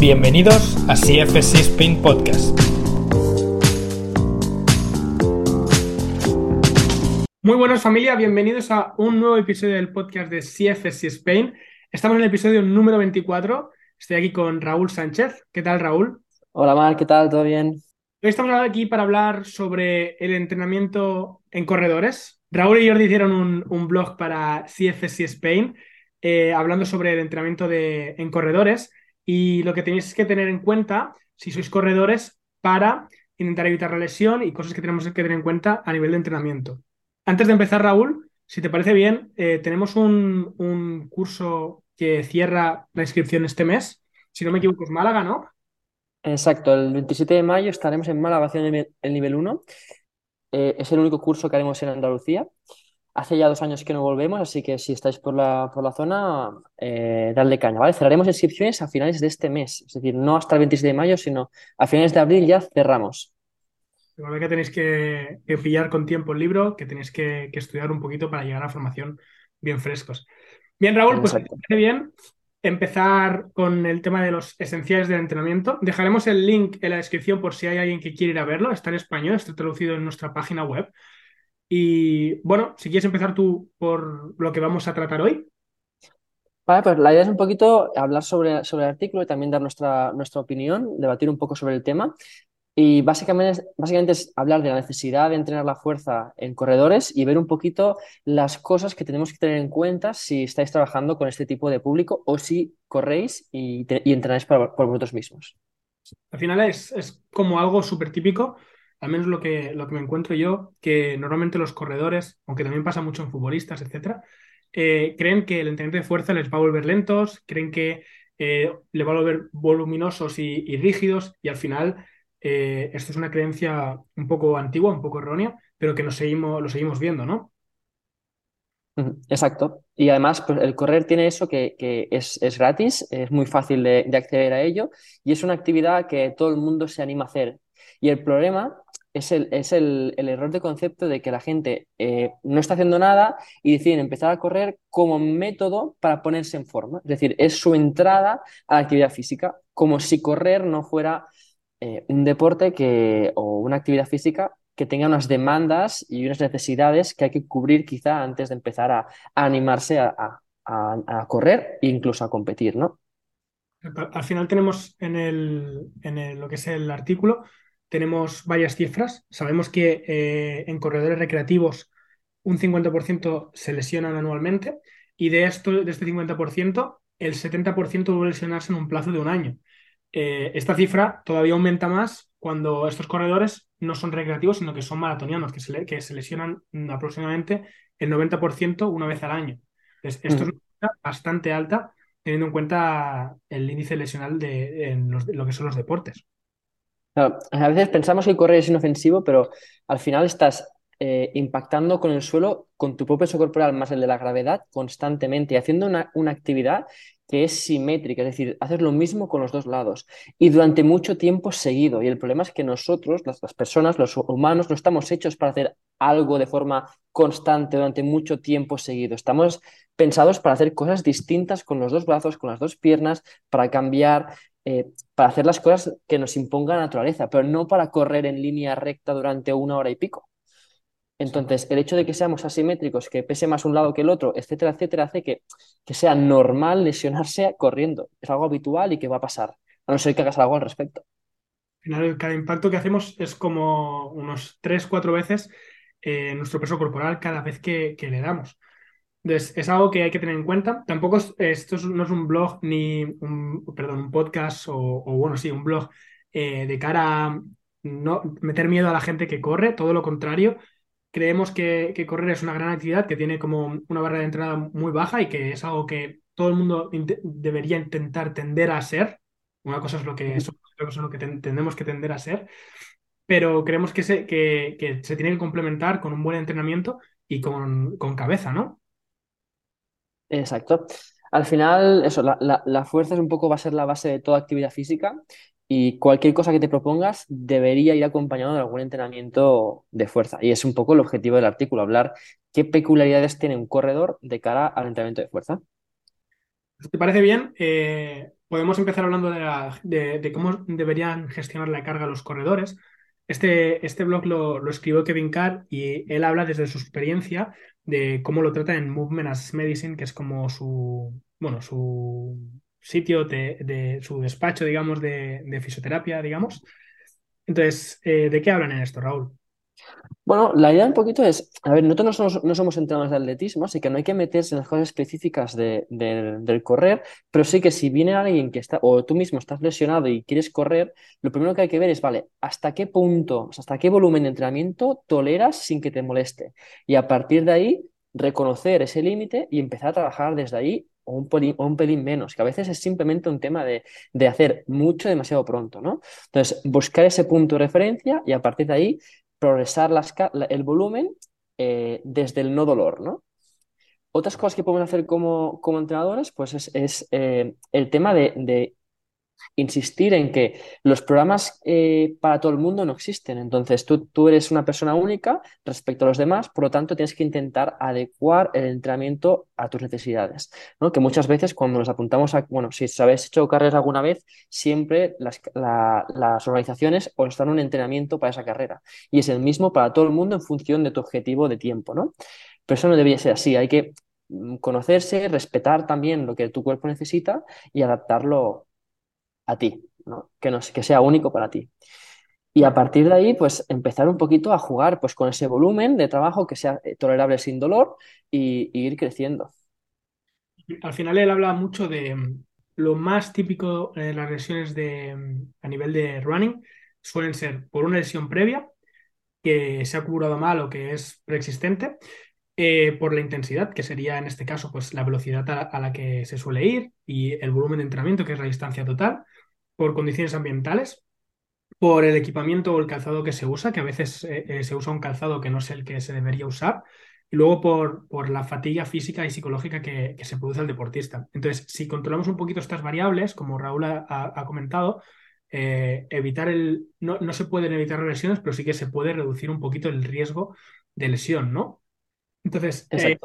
Bienvenidos a CFC Spain Podcast. Muy buenas familia, bienvenidos a un nuevo episodio del podcast de CFC Spain. Estamos en el episodio número 24. Estoy aquí con Raúl Sánchez. ¿Qué tal, Raúl? Hola, Mar, ¿qué tal? ¿Todo bien? Hoy estamos aquí para hablar sobre el entrenamiento en corredores. Raúl y Jordi hicieron un, blog para CFC Spain eh, hablando sobre el entrenamiento de, en corredores y lo que tenéis que tener en cuenta si sois corredores para intentar evitar la lesión y cosas que tenemos que tener en cuenta a nivel de entrenamiento. Antes de empezar, Raúl, si te parece bien, eh, tenemos un, curso que cierra la inscripción este mes. Si no me equivoco, es Málaga, ¿no? Exacto, el 27 de mayo estaremos en Málaga haciendo el nivel 1. Eh, es el único curso que haremos en Andalucía. Hace ya dos años que no volvemos, así que si estáis por la, por la zona, eh, darle caña, ¿vale? Cerraremos inscripciones a finales de este mes, es decir, no hasta el 26 de mayo, sino a finales de abril ya cerramos. Igual que tenéis que, pillar con tiempo el libro, que tenéis que, estudiar un poquito para llegar a formación bien frescos. Bien, Raúl, pues parece bien empezar con el tema de los esenciales del entrenamiento. Dejaremos el link en la descripción por si hay alguien que quiere ir a verlo. Está en español, está traducido en nuestra página web. Y bueno, si quieres empezar tú por lo que vamos a tratar hoy. Vale, pues la idea es un poquito hablar sobre, sobre el artículo y también dar nuestra, nuestra opinión, debatir un poco sobre el tema. Y básicamente, básicamente es hablar de la necesidad de entrenar la fuerza en corredores y ver un poquito las cosas que tenemos que tener en cuenta si estáis trabajando con este tipo de público o si corréis y, entrenáis por, por, vosotros mismos. Al final es, es como algo súper típico al menos lo que, lo que me encuentro yo, que normalmente los corredores, aunque también pasa mucho en futbolistas, etcétera, eh, creen que el entrenamiento de fuerza les va a volver lentos, creen que eh, le va a volver voluminosos y, rígidos, y al final eh, esto es una creencia un poco antigua, un poco errónea, pero que nos seguimos, lo seguimos viendo, ¿no? Exacto. Y además, pues el correr tiene eso que, es, gratis, es muy fácil de, acceder a ello y es una actividad que todo el mundo se anima a hacer. Y el problema es el, es el, error de concepto de que la gente eh, no está haciendo nada y deciden empezar a correr como método para ponerse en forma. Es decir, es su entrada a la actividad física, como si correr no fuera eh, un deporte que, o una actividad física que tenga unas demandas y unas necesidades que hay que cubrir quizá antes de empezar a, animarse a, a, correr e incluso a competir, ¿no? Al final tenemos en, el, en lo que es el artículo tenemos varias cifras. Sabemos que eh, en corredores recreativos un 50% se lesionan anualmente y de, esto, de este 50%, el 70% debe lesionarse en un plazo de un año. Eh, esta cifra todavía aumenta más cuando estos corredores no son recreativos, sino que son maratonianos, que se, que se lesionan aproximadamente el 90% una vez al año. esto es mm. una cifra bastante alta teniendo en cuenta el índice lesional de, en lo que son los deportes a veces pensamos que correr es inofensivo, pero al final estás eh, impactando con el suelo, con tu propio peso corporal más el de la gravedad constantemente haciendo una, actividad que es simétrica, es decir, haces lo mismo con los dos lados y durante mucho tiempo seguido. Y el problema es que nosotros, las, personas, los humanos, no estamos hechos para hacer algo de forma constante durante mucho tiempo seguido. Estamos pensados para hacer cosas distintas con los dos brazos, con las dos piernas, para cambiar, eh, para hacer las cosas que nos imponga la naturaleza, pero no para correr en línea recta durante una hora y pico. Entonces, el hecho de que seamos asimétricos, que pese más un lado que el otro, etcétera, etcétera, hace que, que sea normal lesionarse corriendo. Es algo habitual y que va a pasar, a no ser que hagas algo al respecto. Cada impacto que hacemos es como unos 3-4 veces eh, nuestro peso corporal cada vez que le damos. Entonces, es algo que hay que tener en cuenta. Tampoco esto no es un blog ni un, perdón, un podcast o, bueno, sí, un blog eh, de cara a no meter miedo a la gente que corre, todo lo contrario. Creemos que, correr es una gran actividad que tiene como una barra de entrada muy baja y que es algo que todo el mundo debería intentar tender a ser. Una cosa es lo que, es lo que tenemos que tender a ser, pero creemos que se, que, se tiene que complementar con un buen entrenamiento y con, con cabeza, ¿no? Exacto. Al final, eso, la, fuerza es un poco, va a ser la base de toda actividad física y cualquier cosa que te propongas debería ir acompañado de algún entrenamiento de fuerza. Y es un poco el objetivo del artículo, hablar qué peculiaridades tiene un corredor de cara al entrenamiento de fuerza. ¿Te parece bien? Eh, podemos empezar hablando de, cómo deberían gestionar la carga los corredores. Este, este blog lo, lo, escribió Kevin Carr y él habla desde su experiencia de cómo lo trata en Movement as Medicine, que es como su, bueno, su sitio de, su despacho, digamos, de, fisioterapia, digamos. Entonces, eh, ¿de qué hablan en esto, Raúl? Bueno, la idea un poquito es, a ver, nosotros no somos, entrenadores de atletismo, así que no hay que meterse en las cosas específicas del correr, pero sí que si viene alguien que está, o tú mismo estás lesionado y quieres correr, lo primero que hay que ver es, vale, ¿hasta qué punto, hasta qué volumen de entrenamiento toleras sin que te moleste? Y a partir de ahí, reconocer ese límite y empezar a trabajar desde ahí o un, pelín, un pelín menos, que a veces es simplemente un tema de, hacer mucho demasiado pronto, ¿no? Entonces, buscar ese punto de referencia y a partir de ahí progresar el volumen eh, desde el no dolor, ¿no? Otras cosas que podemos hacer como, como entrenadores, pues es, eh, el tema de, insistir en que los programas eh, para todo el mundo no existen. Entonces, tú, tú, eres una persona única respecto a los demás, por lo tanto, tienes que intentar adecuar el entrenamiento a tus necesidades. ¿no? Que muchas veces cuando nos apuntamos a, bueno, si habéis hecho carreras alguna vez, siempre las, las organizaciones os dan un entrenamiento para esa carrera. Y es el mismo para todo el mundo en función de tu objetivo de tiempo, ¿no? Pero eso no debería ser así. Hay que mm, conocerse, respetar también lo que tu cuerpo necesita y adaptarlo a ti, ¿no? Que, que sea único para ti. Y a partir de ahí, pues empezar un poquito a jugar pues, con ese volumen de trabajo que sea eh, tolerable sin dolor y, ir creciendo. Al final él habla mucho de mm, lo más típico de las lesiones de, mm, a nivel de running suelen ser por una lesión previa que se ha curado mal o que es preexistente, eh, por la intensidad, que sería en este caso pues, la velocidad a, la que se suele ir y el volumen de entrenamiento, que es la distancia total, por condiciones ambientales, por el equipamiento o el calzado que se usa, que a veces eh, eh, se usa un calzado que no es el que se debería usar, y luego por, por la fatiga física y psicológica que, se produce al deportista. Entonces, si controlamos un poquito estas variables, como Raúl ha, comentado, evitar el. No, no, se pueden evitar lesiones, pero sí que se puede reducir un poquito el riesgo de lesión, ¿no? Entonces, eh,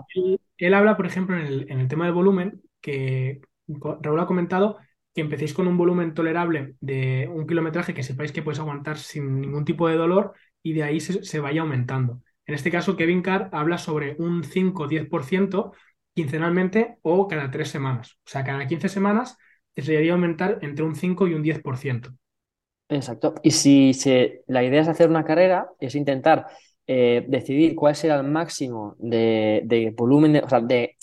él, habla, por ejemplo, en el, tema del volumen, que Raúl ha comentado que empecéis con un volumen tolerable de un kilometraje que sepáis que podéis aguantar sin ningún tipo de dolor y de ahí se, vaya aumentando. En este caso, Kevin Carr habla sobre un 5-10% quincenalmente o cada tres semanas. O sea, cada 15 semanas debería aumentar entre un 5 y un 10%. Exacto. Y si la idea es hacer una carrera, es intentar eh, decidir cuál será el máximo de, volumen, o sea, de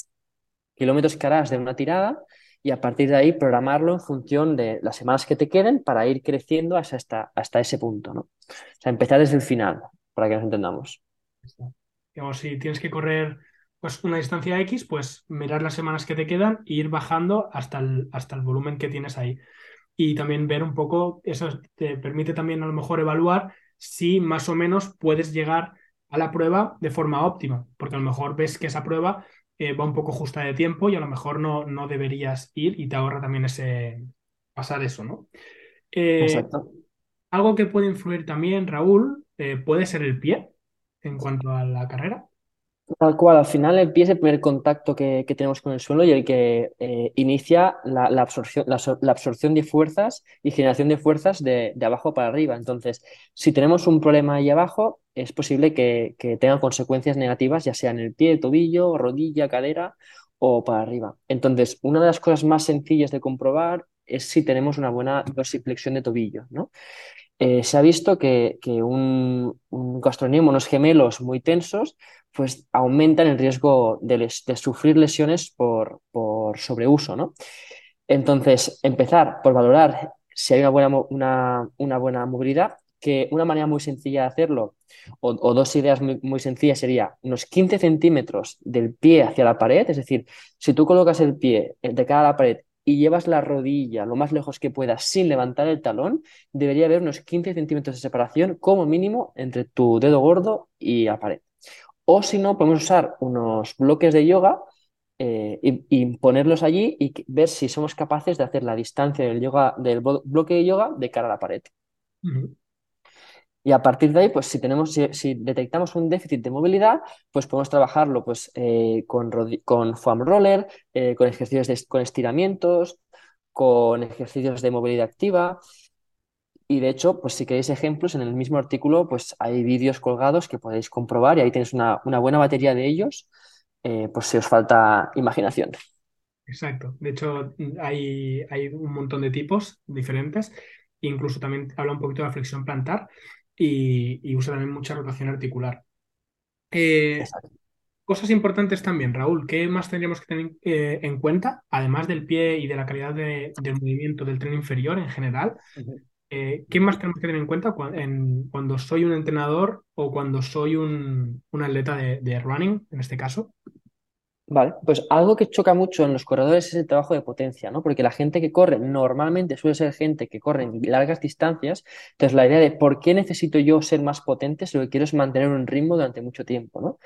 kilómetros que harás de una tirada y a partir de ahí programarlo en función de las semanas que te queden para ir creciendo hasta, hasta ese punto, ¿no? O sea, empezar desde el final, para que nos entendamos. Digamos, si tienes que correr pues, una distancia X, pues mirar las semanas que te quedan e ir bajando hasta el, hasta el volumen que tienes ahí. Y también ver un poco, eso te permite también a lo mejor evaluar si más o menos puedes llegar a la prueba de forma óptima, porque a lo mejor ves que esa prueba eh, va un poco justa de tiempo y a lo mejor no, no deberías ir y te ahorra también ese pasar eso, ¿no? Eh, Exacto. Algo que puede influir también, Raúl, eh, puede ser el pie en cuanto a la carrera. Tal cual, al final el pie es el primer contacto que, tenemos con el suelo y el que eh, inicia la, absorción, la, absorción de fuerzas y generación de fuerzas de, abajo para arriba. Entonces, si tenemos un problema ahí abajo, es posible que, tenga consecuencias negativas, ya sea en el pie, tobillo, rodilla, cadera o para arriba. Entonces, una de las cosas más sencillas de comprobar es si tenemos una buena dorsiflexión de tobillo, ¿no? Eh, se ha visto que, un, un unos gemelos muy tensos, pues aumentan el riesgo de, sufrir lesiones por, sobreuso, ¿no? Entonces, empezar por valorar si hay una buena, una, buena movilidad, que una manera muy sencilla de hacerlo, o, dos ideas muy, muy, sencillas, sería unos 15 centímetros del pie hacia la pared, es decir, si tú colocas el pie de cara a la pared y llevas la rodilla lo más lejos que puedas sin levantar el talón, debería haber unos 15 centímetros de separación como mínimo entre tu dedo gordo y la pared. O si no, podemos usar unos bloques de yoga eh, y, ponerlos allí y ver si somos capaces de hacer la distancia del, yoga, del bloque de yoga de cara a la pared. Y a partir de ahí, pues si, tenemos, si, detectamos un déficit de movilidad, pues podemos trabajarlo pues, eh, con, con foam roller, eh, con ejercicios con estiramientos con ejercicios de movilidad activa. Y de hecho, pues si queréis ejemplos, en el mismo artículo pues hay vídeos colgados que podéis comprobar y ahí tenéis una, buena batería de ellos, pues si os falta imaginación. Exacto. De hecho, hay, hay un montón de tipos diferentes. Incluso también habla un poquito de la flexión plantar y, usa también mucha rotación articular. Eh, cosas importantes también, Raúl. ¿Qué más tendríamos que tener eh, en cuenta, además del pie y de la calidad del movimiento del tren inferior en general? Eh, ¿Qué más tenemos que tener en cuenta cuando, soy un entrenador o cuando soy un, atleta de running, en este caso? Vale, pues algo que choca mucho en los corredores es el trabajo de potencia, ¿no? Porque la gente que corre normalmente suele ser gente que corre en largas distancias. Entonces, la idea de por qué necesito yo ser más potente si lo que quiero es mantener un ritmo durante mucho tiempo, ¿no?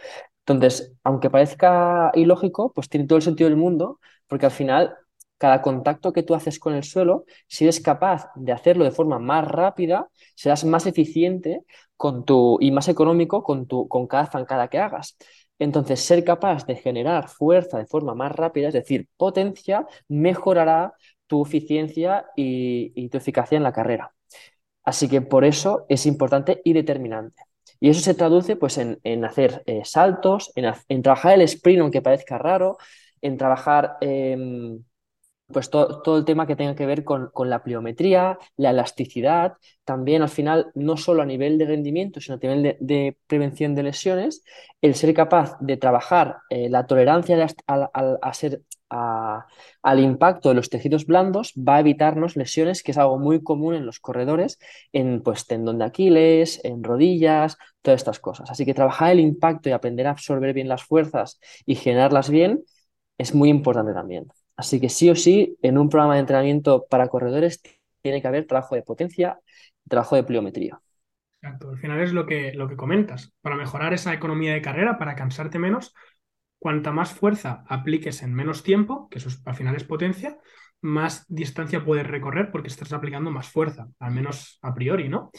Entonces, aunque parezca ilógico, pues tiene todo el sentido del mundo, porque al final, cada contacto que tú haces con el suelo, si eres capaz de hacerlo de forma más rápida, serás más eficiente con tu, y más económico con, tu, con cada zancada que hagas. Entonces, ser capaz de generar fuerza de forma más rápida, es decir, potencia, mejorará tu eficiencia y, tu eficacia en la carrera. Así que por eso es importante y determinante. Y eso se traduce pues, en, hacer eh, saltos, en, trabajar el sprint, aunque parezca raro, en trabajar em, pues todo, el tema que tenga que ver con, la pliometría, la elasticidad, también al final, no solo a nivel de rendimiento, sino a nivel de, prevención de lesiones, el ser capaz de trabajar eh, la tolerancia al impacto de los tejidos blandos va a evitarnos lesiones, que es algo muy común en los corredores, en pues tendón de Aquiles, en rodillas, todas estas cosas. Así que trabajar el impacto y aprender a absorber bien las fuerzas y generarlas bien es muy importante también. Así que sí o sí, en un programa de entrenamiento para corredores tiene que haber trabajo de potencia, trabajo de pliometría. Exacto, al final es lo que, lo que comentas. Para mejorar esa economía de carrera, para cansarte menos, cuanta más fuerza apliques en menos tiempo, que eso al final es potencia, más distancia puedes recorrer porque estás aplicando más fuerza, al menos a priori, ¿no?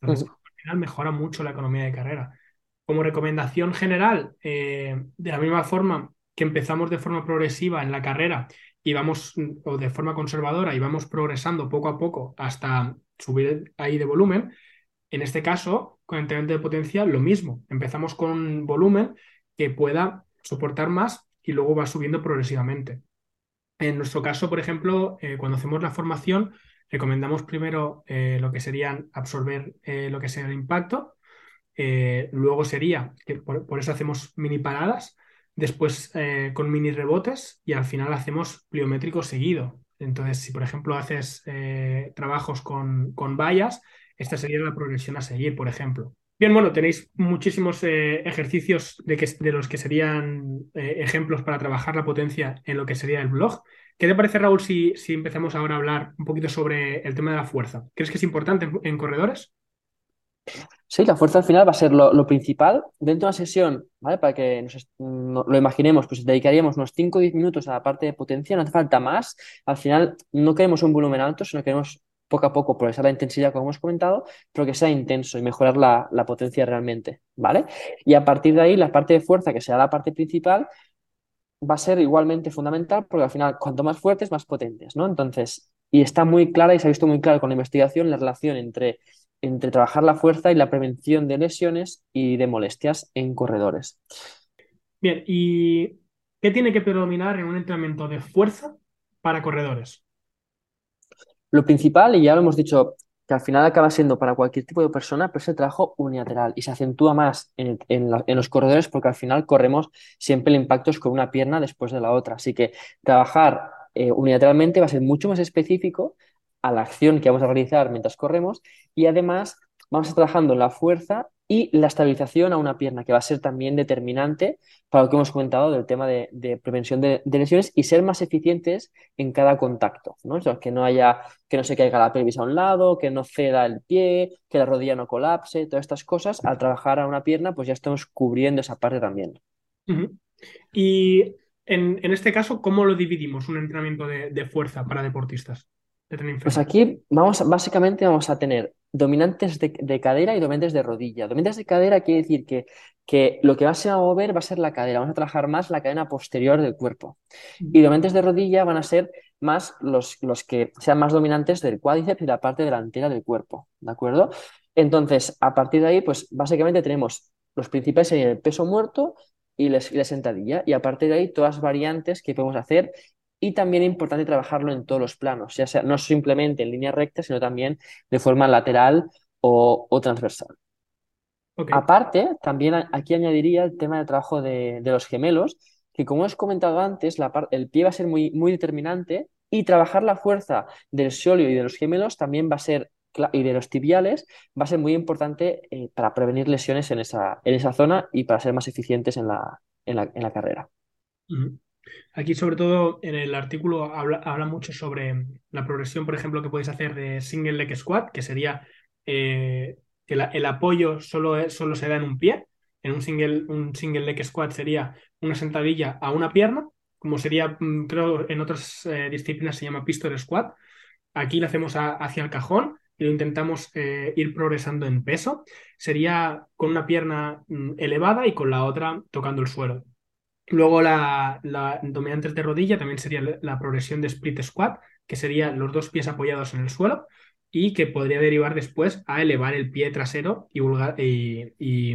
Entonces, al final mejora mucho la economía de carrera. Como recomendación general, eh, de la misma forma que empezamos de forma progresiva en la carrera y vamos, o de forma conservadora y vamos progresando poco a poco hasta subir ahí de volumen, en este caso, con entrenamiento de potencia, lo mismo. Empezamos con volumen que pueda soportar más y luego va subiendo progresivamente. En nuestro caso, por ejemplo, eh, cuando hacemos la formación, recomendamos primero eh, lo que serían absorber eh, lo que sea el impacto. luego sería, que por, eso hacemos mini paradas, después eh, con mini rebotes y al final hacemos pliométrico seguido. Entonces, si por ejemplo haces eh, trabajos con, con vallas, esta sería la progresión a seguir, por ejemplo. Bien, bueno, tenéis muchísimos eh, ejercicios de, que, de, los que serían ejemplos para trabajar la potencia en lo que sería el blog. ¿Qué te parece, Raúl, si, si empezamos ahora a hablar un poquito sobre el tema de la fuerza? ¿Crees que es importante en corredores? Sí, la fuerza al final va a ser lo, principal. Dentro de una sesión, ¿vale? Para que nos, lo imaginemos, pues dedicaríamos unos 5 o 10 minutos a la parte de potencia, no hace falta más. Al final no queremos un volumen alto, sino queremos poco a poco progresar la intensidad, como hemos comentado, pero que sea intenso y mejorar la, potencia realmente, ¿vale? Y a partir de ahí, la parte de fuerza, que sea la parte principal, va a ser igualmente fundamental porque al final, cuanto más fuertes, más potentes, ¿no? Entonces, y está muy clara y se ha visto muy claro con la investigación la relación entre entre trabajar la fuerza y la prevención de lesiones y de molestias en corredores. Bien, ¿y qué tiene que predominar en un entrenamiento de fuerza para corredores? Lo principal, y ya lo hemos dicho, que al final acaba siendo para cualquier tipo de persona, pero es el trabajo unilateral y se acentúa más en, los corredores porque al final corremos siempre el impacto es con una pierna después de la otra. Así que trabajar eh, unilateralmente va a ser mucho más específico a la acción que vamos a realizar mientras corremos y además vamos a estar trabajando en la fuerza y la estabilización a una pierna, que va a ser también determinante para lo que hemos comentado del tema de, prevención de, lesiones y ser más eficientes en cada contacto, ¿no? que no haya, que no se caiga la pelvis a un lado, que no ceda el pie, que la rodilla no colapse, todas estas cosas, al trabajar a una pierna, pues ya estamos cubriendo esa parte también. Y en, este caso, ¿cómo lo dividimos un entrenamiento de fuerza para deportistas? Pues aquí vamos, básicamente vamos a tener dominantes de, cadera y dominantes de rodilla. Dominantes de cadera quiere decir que, que lo que va a mover va a ser la cadera, vamos a trabajar más la cadena posterior del cuerpo. Y dominantes de rodilla van a ser más los, los que sean más dominantes del cuádriceps y la parte delantera del cuerpo, ¿de acuerdo? Entonces, a partir de ahí, pues básicamente tenemos los principales serían el peso muerto y la, sentadilla, y a partir de ahí todas las variantes que podemos hacer y también es importante trabajarlo en todos los planos, ya sea no simplemente en línea recta, sino también de forma lateral o, transversal. Aparte, también aquí añadiría el tema del trabajo de, los gemelos, que como os comentado antes, la el pie va a ser muy, muy determinante y trabajar la fuerza del sóleo y de los gemelos también va a ser y de los tibiales va a ser muy importante eh, para prevenir lesiones en esa, en esa zona y para ser más eficientes en la, en la, carrera. Aquí, sobre todo, en el artículo habla, habla, mucho sobre la progresión, por ejemplo, que podéis hacer de single leg squat, que sería eh, que el apoyo solo, solo se da en un pie. En un single, un single leg squat sería una sentadilla a una pierna, como sería, mm, creo, en otras eh, disciplinas se llama pistol squat. Aquí lo hacemos hacia el cajón y lo intentamos eh, ir progresando en peso, sería con una pierna mm, elevada y con la otra tocando el suelo. Luego la, dominantes de rodilla también sería la progresión de split squat, que sería los dos pies apoyados en el suelo y que podría derivar después a elevar el pie trasero y, y,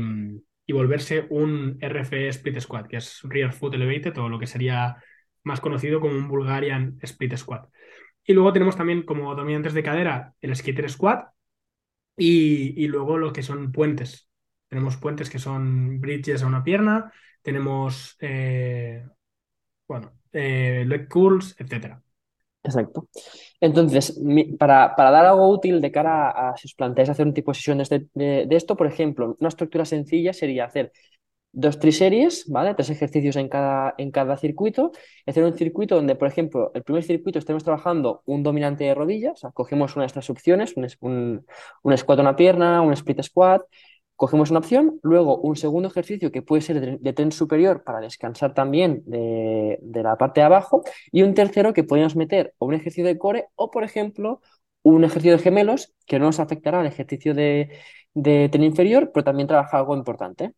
y, volverse un RFE split squat, que es rear foot elevated o lo que sería más conocido como un Bulgarian split squat. Y luego tenemos también como dominantes de cadera el skater squat y, luego lo que son puentes. Tenemos puentes que son bridges a una pierna, tenemos, eh, bueno, eh, leg curls, etcétera. Exacto. Entonces, para, dar algo útil de cara a, si os planteáis hacer un tipo de sesiones de, de, esto, por ejemplo, una estructura sencilla sería hacer dos triseries, ¿vale? Tres ejercicios en cada, en cada circuito. Hacer un circuito donde, por ejemplo, el primer circuito estemos trabajando un dominante de rodillas, cogemos una de estas opciones, un, un, un squat a una pierna, un split squat, cogemos una opción, luego un segundo ejercicio que puede ser de, tren superior para descansar también de, de, la parte de abajo, y un tercero que podemos meter o un ejercicio de core o, por ejemplo, un ejercicio de gemelos que no nos afectará al ejercicio de, de tren inferior, pero también trabaja algo importante.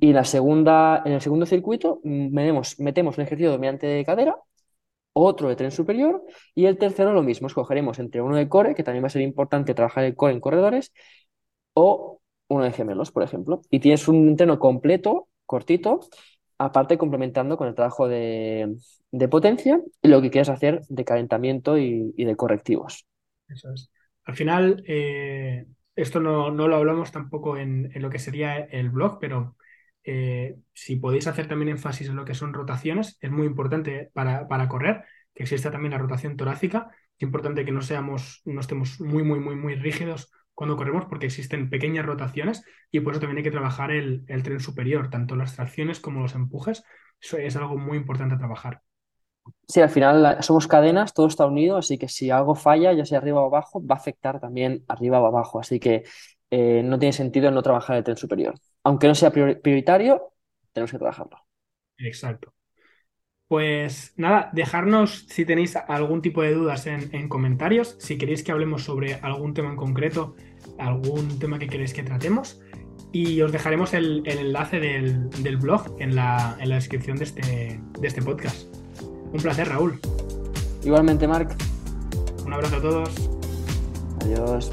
Y la segunda, en el segundo circuito mm, metemos, metemos un ejercicio dominante de cadera, otro de tren superior y el tercero lo mismo. Escogeremos entre uno de core, que también va a ser importante trabajar el core en corredores, o uno de gemelos, por ejemplo. Y tienes un entreno completo, cortito, aparte complementando con el trabajo de, potencia y lo que quieras hacer de calentamiento y, de correctivos. Eso es. Al final, eh, esto no, lo hablamos tampoco en, en, lo que sería el blog, pero eh, si podéis hacer también énfasis en lo que son rotaciones, es muy importante para, para correr, que exista también la rotación torácica. Es importante que no seamos, no estemos muy, muy, muy, muy rígidos cuando corremos, porque existen pequeñas rotaciones y por eso también hay que trabajar el, el tren superior, tanto las tracciones como los empujes. Eso es algo muy importante a trabajar. Sí, al final somos cadenas, todo está unido, así que si algo falla, ya sea arriba o abajo, va a afectar también arriba o abajo. Así que eh, no tiene sentido no trabajar el tren superior. Aunque no sea prioritario, tenemos que trabajarlo. Exacto. Pues nada, dejarnos si tenéis algún tipo de dudas en, comentarios, si queréis que hablemos sobre algún tema en concreto, algún tema que queréis que tratemos. Y os dejaremos el, enlace del, blog en la, en la descripción de este, de este podcast. Un placer, Raúl. Igualmente, Marc. Un abrazo a todos. Adiós.